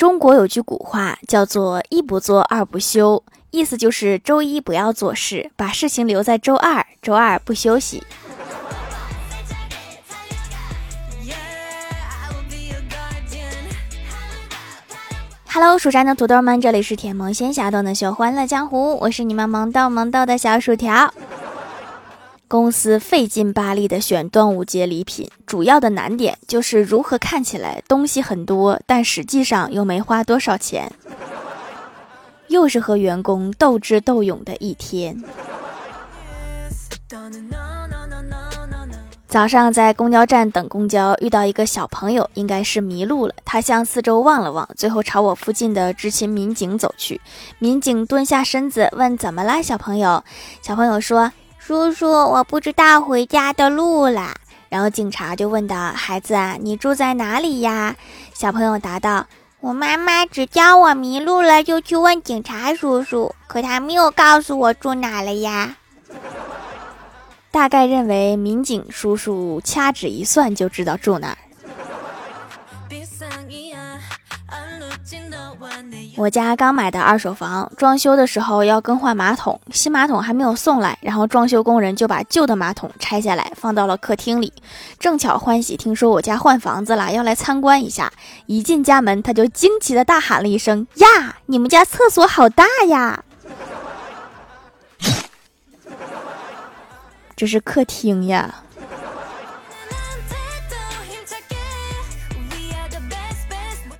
中国有句古话叫做“一不做二不休”，意思就是周一不要做事，把事情留在周二，周二不休息。Hello，蜀山的土豆们，这里是甜萌仙侠段的秀欢乐江湖，我是你们萌豆萌豆的小薯条。公司费劲巴力的选端午节礼品，主要的难点就是如何看起来东西很多，但实际上又没花多少钱。又是和员工斗智斗勇的一天。早上在公交站等公交，遇到一个小朋友，应该是迷路了。他向四周望了望，最后朝我附近的执勤民警走去。民警蹲下身子问：“怎么啦，小朋友？”小朋友说：“叔叔，我不知道回家的路了。”然后警察就问道：“孩子，你住在哪里呀？”小朋友答道：“我妈妈只教我迷路了，就去问警察叔叔，可他没有告诉我住哪了呀。”大概认为民警叔叔掐指一算就知道住哪儿。我家刚买的二手房，装修的时候要更换马桶，新马桶还没有送来，然后装修工人就把旧的马桶拆下来放到了客厅里。正巧欢喜听说我家换房子了，要来参观一下。一进家门，他就惊奇的大喊了一声：“呀，你们家厕所好大呀！” 这是客厅呀。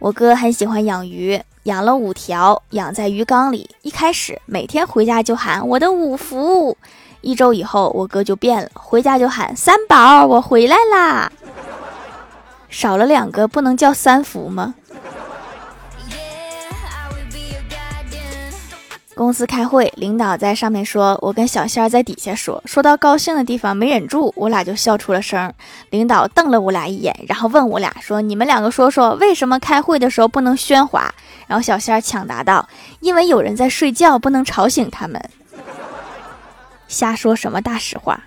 我哥很喜欢养鱼，养了五条，养在鱼缸里。一开始每天回家就喊我的五福，一周以后我哥就变了，回家就喊三宝，我回来啦。少了两个，不能叫三福吗？公司开会，领导在上面说，我跟小仙儿在底下说，说到高兴的地方没忍住，我俩就笑出了声。领导瞪了我俩一眼，然后问我俩说：“你们两个说说，为什么开会的时候不能喧哗？”然后小仙儿抢答道：“因为有人在睡觉，不能吵醒他们。”瞎说什么大实话。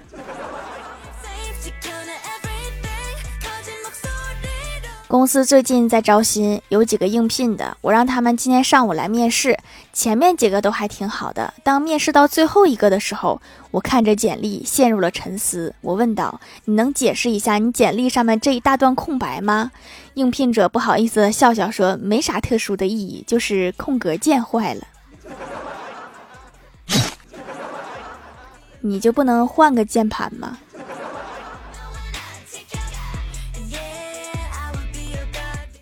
公司最近在招新，有几个应聘的，我让他们今天上午来面试。前面几个都还挺好的，当面试到最后一个的时候，我看着简历陷入了沉思。我问道：“你能解释一下你简历上面这一大段空白吗？”应聘者不好意思的笑笑说：“没啥特殊的意义，就是空格键坏了。你就不能换个键盘吗？”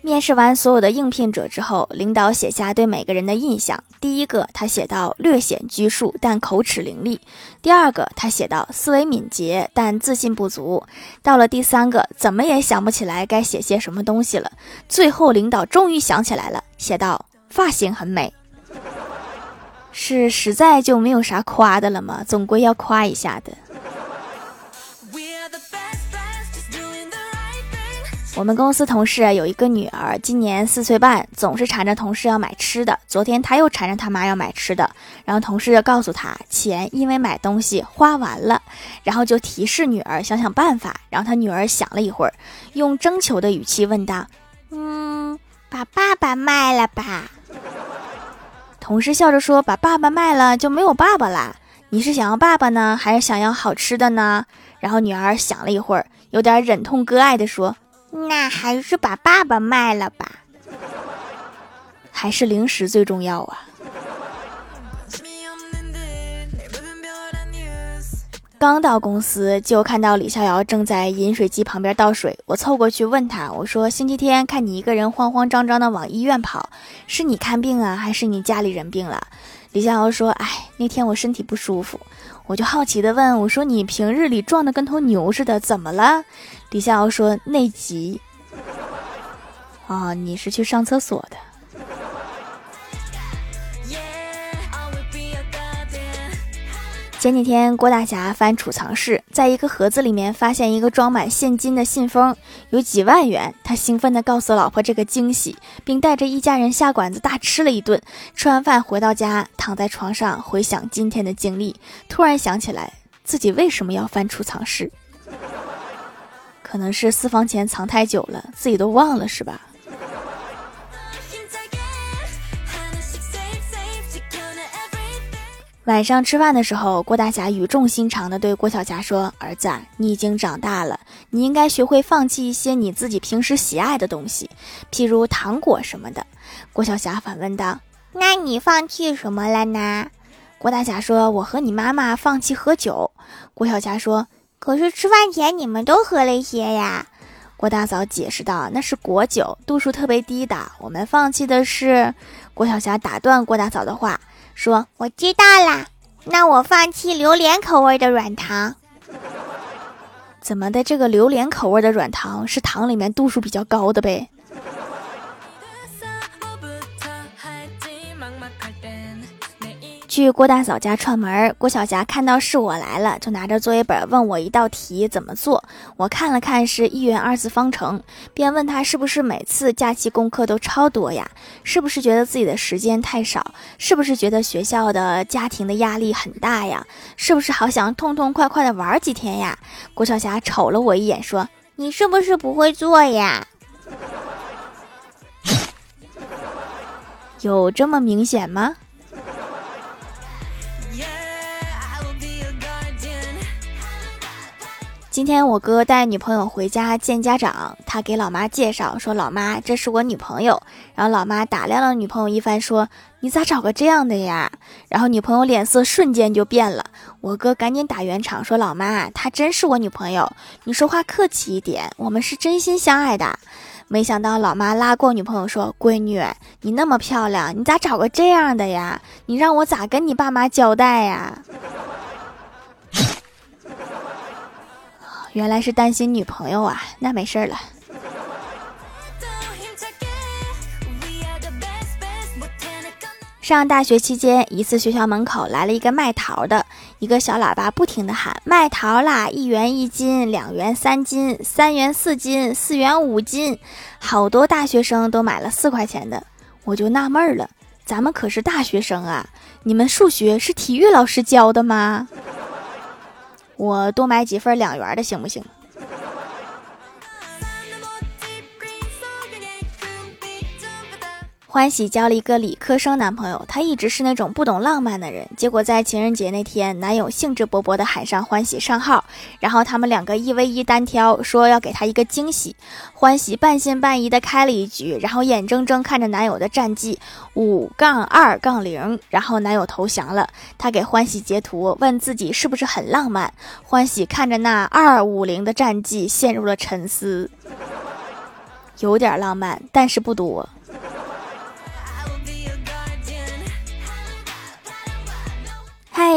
面试完所有的应聘者之后，领导写下对每个人的印象。第一个，他写到略显拘束，但口齿伶俐；第二个，他写到思维敏捷，但自信不足。到了第三个，怎么也想不起来该写些什么东西了。最后，领导终于想起来了，写道：发型很美。是实在就没有啥夸的了吗？总归要夸一下的。我们公司同事有一个女儿，今年四岁半，总是缠着同事要买吃的。昨天她又缠着他妈要买吃的，然后同事告诉她，钱因为买东西花完了，然后就提示女儿想想办法。然后她女儿想了一会儿，用征求的语气问道：“嗯，把爸爸卖了吧？” 同事笑着说：“把爸爸卖了就没有爸爸啦。你是想要爸爸呢，还是想要好吃的呢？”然后女儿想了一会儿，有点忍痛割爱的说。那还是把爸爸卖了吧，还是零食最重要啊！刚到公司就看到李逍遥正在饮水机旁边倒水，我凑过去问他，我说：“星期天看你一个人慌慌张张的往医院跑，是你看病啊，还是你家里人病了？”李逍遥说：“哎，那天我身体不舒服。”我就好奇的问我说：“你平日里壮的跟头牛似的，怎么了？”李逍遥说：“内急。”啊，你是去上厕所的。前几天，郭大侠翻储藏室，在一个盒子里面发现一个装满现金的信封，有几万元。他兴奋地告诉老婆这个惊喜，并带着一家人下馆子大吃了一顿。吃完饭回到家，躺在床上回想今天的经历，突然想起来自己为什么要翻储藏室？可能是私房钱藏太久了，自己都忘了，是吧？晚上吃饭的时候，郭大侠语重心长地对郭晓霞说：“儿子，你已经长大了，你应该学会放弃一些你自己平时喜爱的东西，譬如糖果什么的。”郭晓霞反问道：“那你放弃什么了呢？”郭大侠说：“我和你妈妈放弃喝酒。”郭晓霞说：“可是吃饭前你们都喝了一些呀。”郭大嫂解释道：“那是果酒，度数特别低的。我们放弃的是……”郭晓霞打断郭大嫂的话。说我知道啦，那我放弃榴莲口味的软糖。怎么的？这个榴莲口味的软糖是糖里面度数比较高的呗？去郭大嫂家串门，郭晓霞看到是我来了，就拿着作业本问我一道题怎么做。我看了看是一元二次方程，便问他是不是每次假期功课都超多呀？是不是觉得自己的时间太少？是不是觉得学校的家庭的压力很大呀？是不是好想痛痛快快的玩几天呀？郭晓霞瞅了我一眼，说：“你是不是不会做呀？有这么明显吗？”今天我哥带女朋友回家见家长，他给老妈介绍说：“老妈，这是我女朋友。”然后老妈打量了女朋友一番，说：“你咋找个这样的呀？”然后女朋友脸色瞬间就变了。我哥赶紧打圆场说：“老妈，她真是我女朋友，你说话客气一点，我们是真心相爱的。”没想到老妈拉过女朋友说：“闺女，你那么漂亮，你咋找个这样的呀？你让我咋跟你爸妈交代呀？”原来是担心女朋友啊，那没事儿了。上大学期间，一次学校门口来了一个卖桃的，一个小喇叭不停的喊：“卖桃啦！一元一斤，两元三斤，三元四斤，四元五斤。”好多大学生都买了四块钱的，我就纳闷了，咱们可是大学生啊，你们数学是体育老师教的吗？我多买几份两元的行不行？欢喜交了一个理科生男朋友，他一直是那种不懂浪漫的人。结果在情人节那天，男友兴致勃勃的喊上欢喜上号，然后他们两个一 v 一单挑，说要给他一个惊喜。欢喜半信半疑的开了一局，然后眼睁睁看着男友的战绩五杠二杠零，然后男友投降了。他给欢喜截图，问自己是不是很浪漫。欢喜看着那二五零的战绩，陷入了沉思。有点浪漫，但是不多。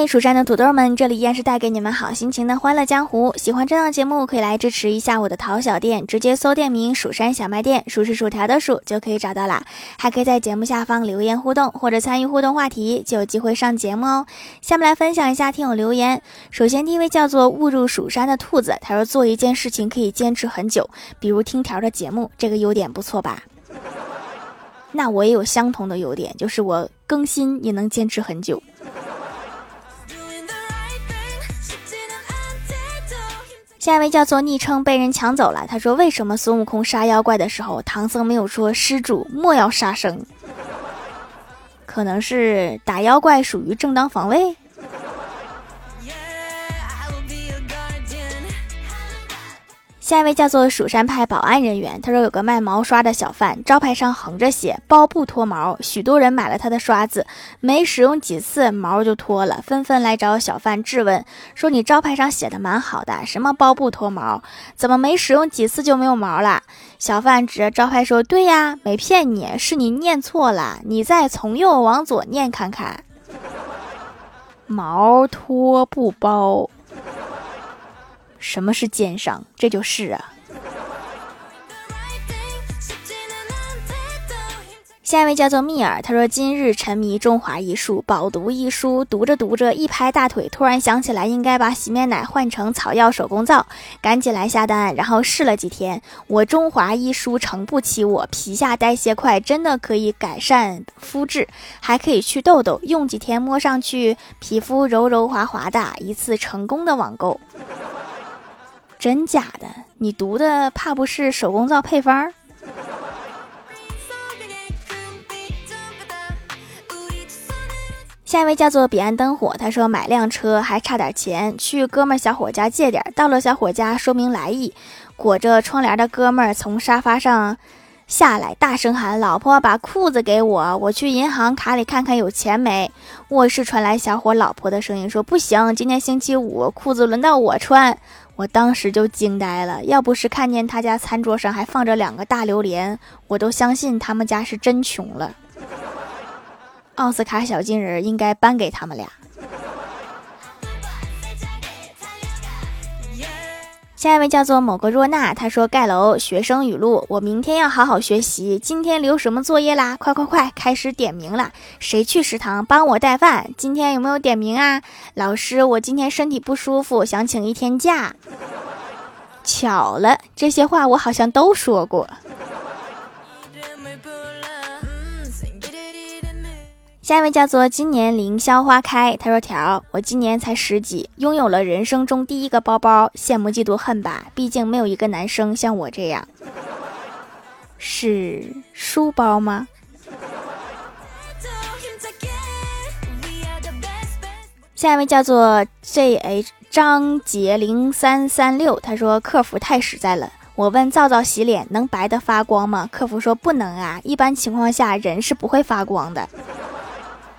蜀山的土豆们，这里依然是带给你们好心情的欢乐江湖。喜欢这档节目，可以来支持一下我的淘小店，直接搜店名“蜀山小卖店”，数是薯条的数就可以找到啦。还可以在节目下方留言互动，或者参与互动话题，就有机会上节目哦。下面来分享一下听友留言。首先第一位叫做误入蜀山的兔子，他说做一件事情可以坚持很久，比如听条的节目，这个优点不错吧？那我也有相同的优点，就是我更新也能坚持很久。下一位叫做昵称被人抢走了。他说：“为什么孙悟空杀妖怪的时候，唐僧没有说‘施主莫要杀生’？可能是打妖怪属于正当防卫。”下一位叫做蜀山派保安人员，他说有个卖毛刷的小贩，招牌上横着写“包不脱毛”，许多人买了他的刷子，没使用几次毛就脱了，纷纷来找小贩质问，说你招牌上写的蛮好的，什么包不脱毛，怎么没使用几次就没有毛了？小贩指着招牌说：“对呀，没骗你，是你念错了，你再从右往左念看看，毛脱不包。”什么是奸商？这就是啊。下一位叫做蜜儿，他说今日沉迷中华艺术，饱读一书，读着读着一拍大腿，突然想起来应该把洗面奶换成草药手工皂，赶紧来下单，然后试了几天，我中华医书诚不欺我，皮下代谢快，真的可以改善肤质，还可以去痘痘，用几天摸上去皮肤柔柔滑滑的，一次成功的网购。真假的？你读的怕不是手工皂配方？下一位叫做彼岸灯火，他说买辆车还差点钱，去哥们小伙家借点，到了小伙家说明来意，裹着窗帘的哥们从沙发上下来，大声喊：“老婆，把裤子给我，我去银行卡里看看有钱没。”卧室传来小伙老婆的声音说：“不行，今天星期五，裤子轮到我穿。”我当时就惊呆了，要不是看见他家餐桌上还放着两个大榴莲，我都相信他们家是真穷了。奥斯卡小金人应该颁给他们俩。下一位叫做某个若娜，她说盖楼学生语录：我明天要好好学习。今天留什么作业啦？快快快，开始点名了。谁去食堂帮我带饭？今天有没有点名啊？老师，我今天身体不舒服，想请一天假。巧了，这些话我好像都说过。下一位叫做今年凌霄花开，他说：“条，我今年才十几，拥有了人生中第一个包包，羡慕嫉妒恨吧。毕竟没有一个男生像我这样，是书包吗？”下一位叫做 J H 张杰零三三六，他说：“客服太实在了，我问皂皂洗脸能白的发光吗？客服说不能啊，一般情况下人是不会发光的。”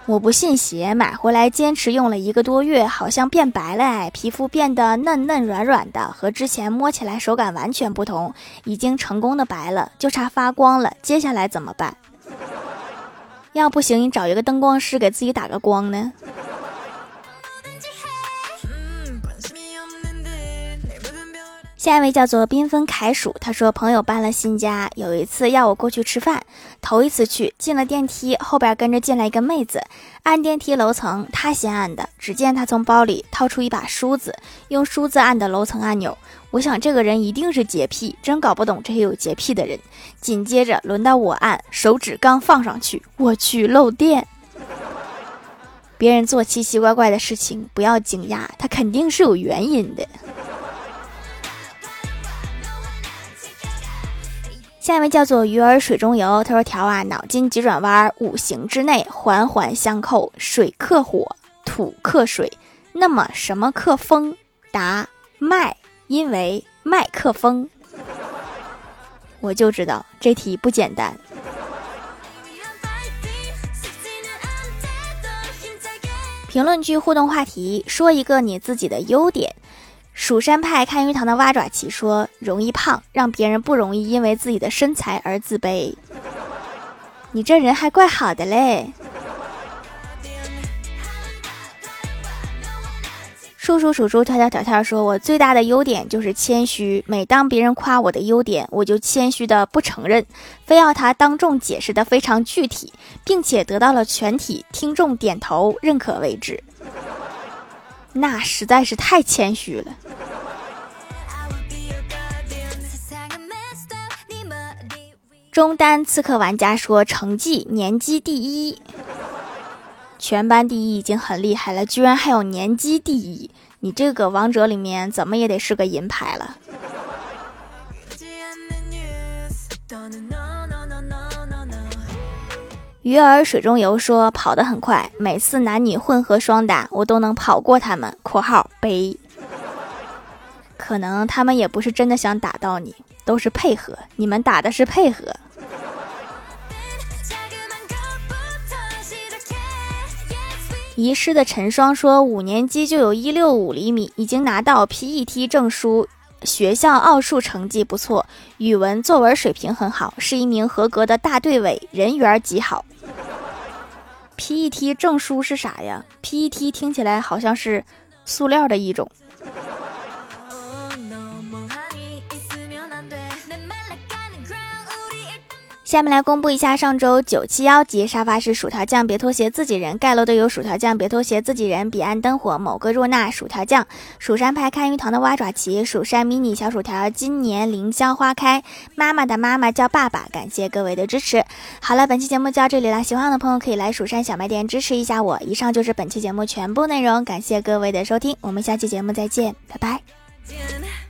我不信邪，买回来坚持用了一个多月，好像变白了哎，皮肤变得嫩嫩软软的，和之前摸起来手感完全不同，已经成功的白了，就差发光了。接下来怎么办？要不行，你找一个灯光师给自己打个光呢？下一位叫做缤纷凯鼠，他说朋友搬了新家，有一次要我过去吃饭，头一次去，进了电梯，后边跟着进来一个妹子，按电梯楼层，他先按的，只见他从包里掏出一把梳子，用梳子按的楼层按钮，我想这个人一定是洁癖，真搞不懂这些有洁癖的人。紧接着轮到我按，手指刚放上去，我去漏电。别人做奇奇怪怪的事情，不要惊讶，他肯定是有原因的。下一位叫做鱼儿水中游，他说：“条啊，脑筋急转弯，五行之内环环相扣，水克火，土克水，那么什么克风？答：麦，因为麦克风。我就知道这题不简单。评论区互动话题，说一个你自己的优点。”蜀山派看鱼塘的蛙爪奇说：“容易胖，让别人不容易因为自己的身材而自卑。”你这人还怪好的嘞。叔叔数猪跳跳跳跳说：“我最大的优点就是谦虚，每当别人夸我的优点，我就谦虚的不承认，非要他当众解释的非常具体，并且得到了全体听众点头认可为止。”那实在是太谦虚了。中单刺客玩家说：“成绩年级第一，全班第一已经很厉害了，居然还有年级第一！你这个王者里面怎么也得是个银牌了。”鱼儿水中游说跑得很快，每次男女混合双打，我都能跑过他们。（括号背）可能他们也不是真的想打到你，都是配合。你们打的是配合。遗失的陈双说，五年级就有一六五厘米，已经拿到 PET 证书。学校奥数成绩不错，语文作文水平很好，是一名合格的大队委，人缘极好。PET 证书是啥呀？PET 听起来好像是塑料的一种。下面来公布一下上周九七幺级沙发是薯条酱，别拖鞋，自己人盖楼的有薯条酱，别拖鞋，自己人彼岸灯火，某个若娜，薯条酱，蜀山派看鱼塘的蛙爪旗，蜀山迷你小薯条，今年凌霄花开，妈妈的妈妈叫爸爸，感谢各位的支持。好了，本期节目就到这里了，喜欢我的朋友可以来蜀山小卖店支持一下我。以上就是本期节目全部内容，感谢各位的收听，我们下期节目再见，拜拜。